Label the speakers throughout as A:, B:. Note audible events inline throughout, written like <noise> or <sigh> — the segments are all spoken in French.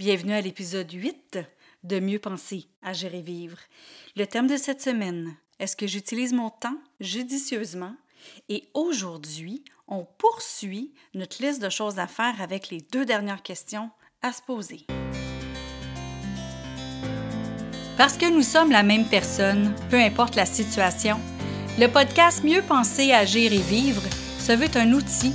A: Bienvenue à l'épisode 8 de Mieux penser, agir et vivre. Le thème de cette semaine, est-ce que j'utilise mon temps judicieusement? Et aujourd'hui, on poursuit notre liste de choses à faire avec les deux dernières questions à se poser. Parce que nous sommes la même personne, peu importe la situation, le podcast Mieux penser, agir et vivre se veut un outil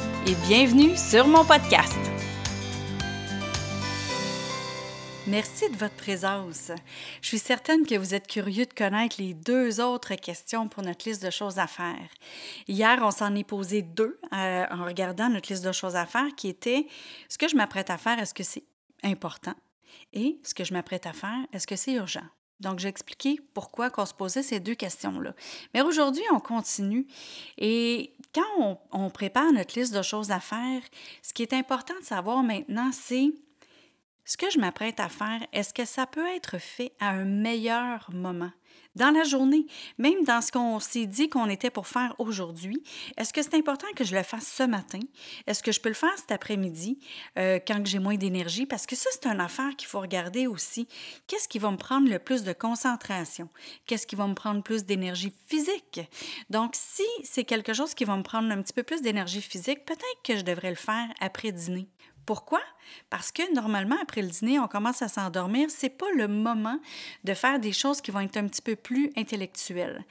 A: bienvenue sur mon podcast. Merci de votre présence. Je suis certaine que vous êtes curieux de connaître les deux autres questions pour notre liste de choses à faire. Hier, on s'en est posé deux euh, en regardant notre liste de choses à faire qui était ce que je m'apprête à faire, est-ce que c'est important? Et ce que je m'apprête à faire, est-ce que c'est urgent? Donc, j'ai expliqué pourquoi qu'on se posait ces deux questions-là. Mais aujourd'hui, on continue. Et quand on, prépare notre liste de choses à faire, ce qui est important de savoir maintenant, c'est ce que je m'apprête à faire, est-ce que ça peut être fait à un meilleur moment? Dans la journée, même dans ce qu'on s'est dit qu'on était pour faire aujourd'hui, est-ce que c'est important que je le fasse ce matin? Est-ce que je peux le faire cet après-midi euh, quand j'ai moins d'énergie? Parce que ça, c'est une affaire qu'il faut regarder aussi. Qu'est-ce qui va me prendre le plus de concentration? Qu'est-ce qui va me prendre plus d'énergie physique? Donc, si c'est quelque chose qui va me prendre un petit peu plus d'énergie physique, peut-être que je devrais le faire après dîner. Pourquoi? Parce que normalement, après le dîner, on commence à s'endormir. C'est pas le moment de faire des choses qui vont être un petit peu plus intellectuelles.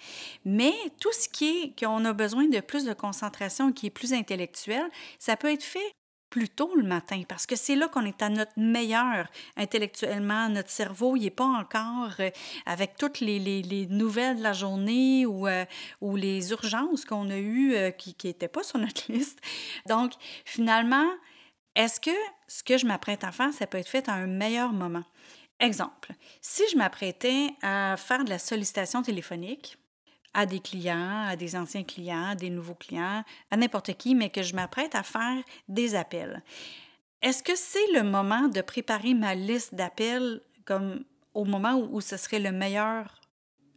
A: Mais tout ce qui est qu'on a besoin de plus de concentration, qui est plus intellectuel, ça peut être fait plus tôt le matin, parce que c'est là qu'on est à notre meilleur intellectuellement. Notre cerveau, il n'est pas encore euh, avec toutes les, les, nouvelles de la journée ou, euh, ou les urgences qu'on a eues euh, qui n'étaient pas sur notre <laughs> liste. Donc, finalement, est-ce que ce que je m'apprête à faire, ça peut être fait à un meilleur moment? Exemple, si je m'apprêtais à faire de la sollicitation téléphonique à des clients, à des anciens clients, à des nouveaux clients, à n'importe qui, mais que je m'apprête à faire des appels, est-ce que c'est le moment de préparer ma liste d'appels comme au moment où, ce serait le meilleur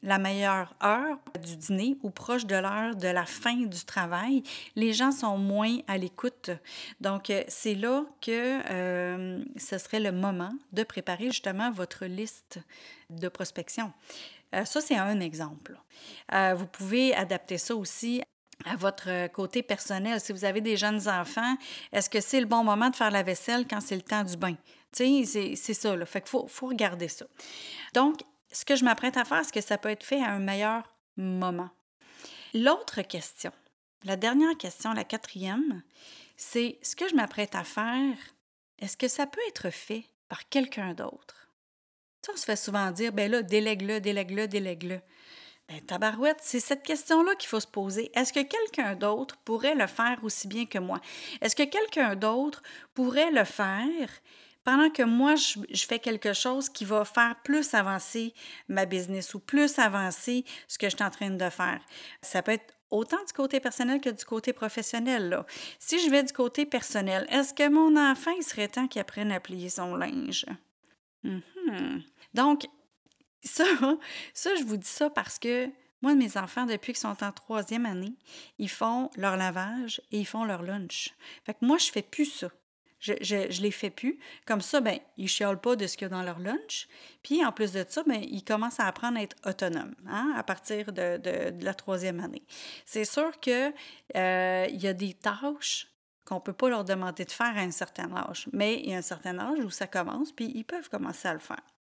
A: la meilleure heure du dîner ou proche de l'heure de la fin du travail, les gens sont moins à l'écoute. Donc, euh, c'est là que euh, ce serait le moment de préparer justement votre liste de prospection. Euh, ça, c'est un exemple. vous pouvez adapter ça aussi à votre côté personnel. Si vous avez des jeunes enfants, est-ce que c'est le bon moment de faire la vaisselle quand c'est le temps du bain? C'est ça, là. Fait faut, faut regarder ça. Donc, ce que je m'apprête à faire, est-ce que ça peut être fait à un meilleur moment? L'autre question, la dernière question, la quatrième, c'est ce que je m'apprête à faire, est-ce que ça peut être fait par quelqu'un d'autre? Ça, on se fait souvent dire, ben là, délègue-le, délègue-le, délègue-le. Ben, tabarouette, c'est cette question-là qu'il faut se poser. Est-ce que quelqu'un d'autre pourrait le faire aussi bien que moi? Est-ce que quelqu'un d'autre pourrait le faire pendant que moi, je, fais quelque chose qui va faire plus avancer ma business ou plus avancer ce que je suis en train de faire. Ça peut être autant du côté personnel que du côté professionnel. Si je vais du côté personnel, est-ce que mon enfant, il serait temps qu'il apprenne à plier son linge? Mm-hmm. Donc, ça, <laughs> ça, je vous dis ça parce que moi, mes enfants, depuis qu'ils sont en troisième année, ils font leur lavage et ils font leur lunch. Fait que moi, je fais plus ça. Je, je, les fais plus. Comme ça, ben, ils chiolent pas de ce qu'il y a dans leur lunch. Puis, en plus de ça, ben, ils commencent à apprendre à être autonomes hein, à partir de, de, la troisième année. C'est sûr qu'il euh, y a des tâches qu'on ne peut pas leur demander de faire à un certain âge. Mais il y a un certain âge où ça commence, puis ils peuvent commencer à le faire.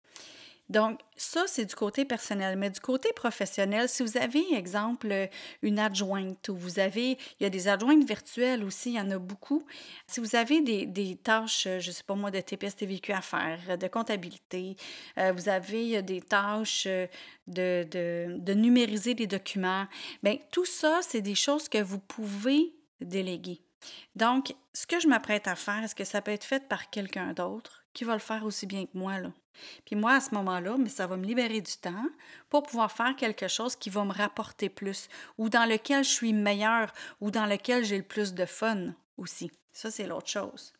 A: Donc, ça, c'est du côté personnel. Mais du côté professionnel, si vous avez, exemple, une adjointe ou vous avez, il y a des adjointes virtuelles aussi, il y en a beaucoup. Si vous avez des, tâches, je ne sais pas moi, de TPS, TVQ à faire, de comptabilité, euh, vous avez des tâches de, de, numériser des documents, bien, tout ça, c'est des choses que vous pouvez déléguer. Donc, ce que je m'apprête à faire, est-ce que ça peut être fait par quelqu'un d'autre qui va le faire aussi bien que moi. Là? Puis moi, à ce moment-là, mais ça va me libérer du temps pour pouvoir faire quelque chose qui va me rapporter plus, ou dans lequel je suis meilleure, ou dans lequel j'ai le plus de fun aussi. Ça, c'est l'autre chose.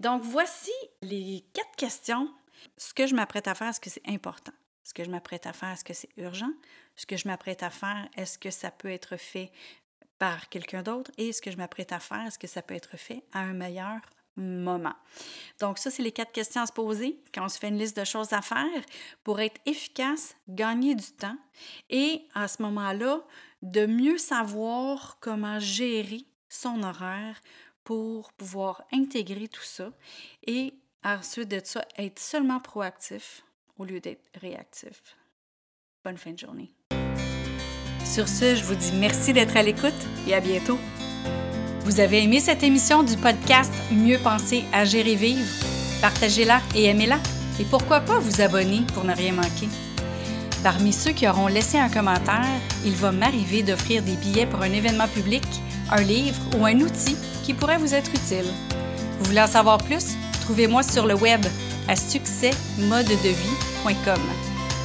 A: Donc, voici les quatre questions. Ce que je m'apprête à faire, est-ce que c'est important? Ce que je m'apprête à faire, est-ce que c'est urgent? Ce que je m'apprête à faire, est-ce que ça peut être fait par quelqu'un d'autre? Et ce que je m'apprête à faire, est-ce que ça peut être fait à un meilleur moment? Donc ça, c'est les quatre questions à se poser quand on se fait une liste de choses à faire pour être efficace, gagner du temps et à ce moment-là, de mieux savoir comment gérer son horaire pour pouvoir intégrer tout ça et ensuite de ça, être seulement proactif au lieu d'être réactif. Bonne fin de journée. Sur ce, je vous dis merci d'être à l'écoute et à bientôt. Vous avez aimé cette émission du podcast Mieux penser, agir et vivre? Partagez-la et aimez-la. Et pourquoi pas vous abonner pour ne rien manquer? Parmi ceux qui auront laissé un commentaire, il va m'arriver d'offrir des billets pour un événement public, un livre ou un outil qui pourrait vous être utile. Vous voulez en savoir plus? Trouvez-moi sur le web à succèsmodedevie.com.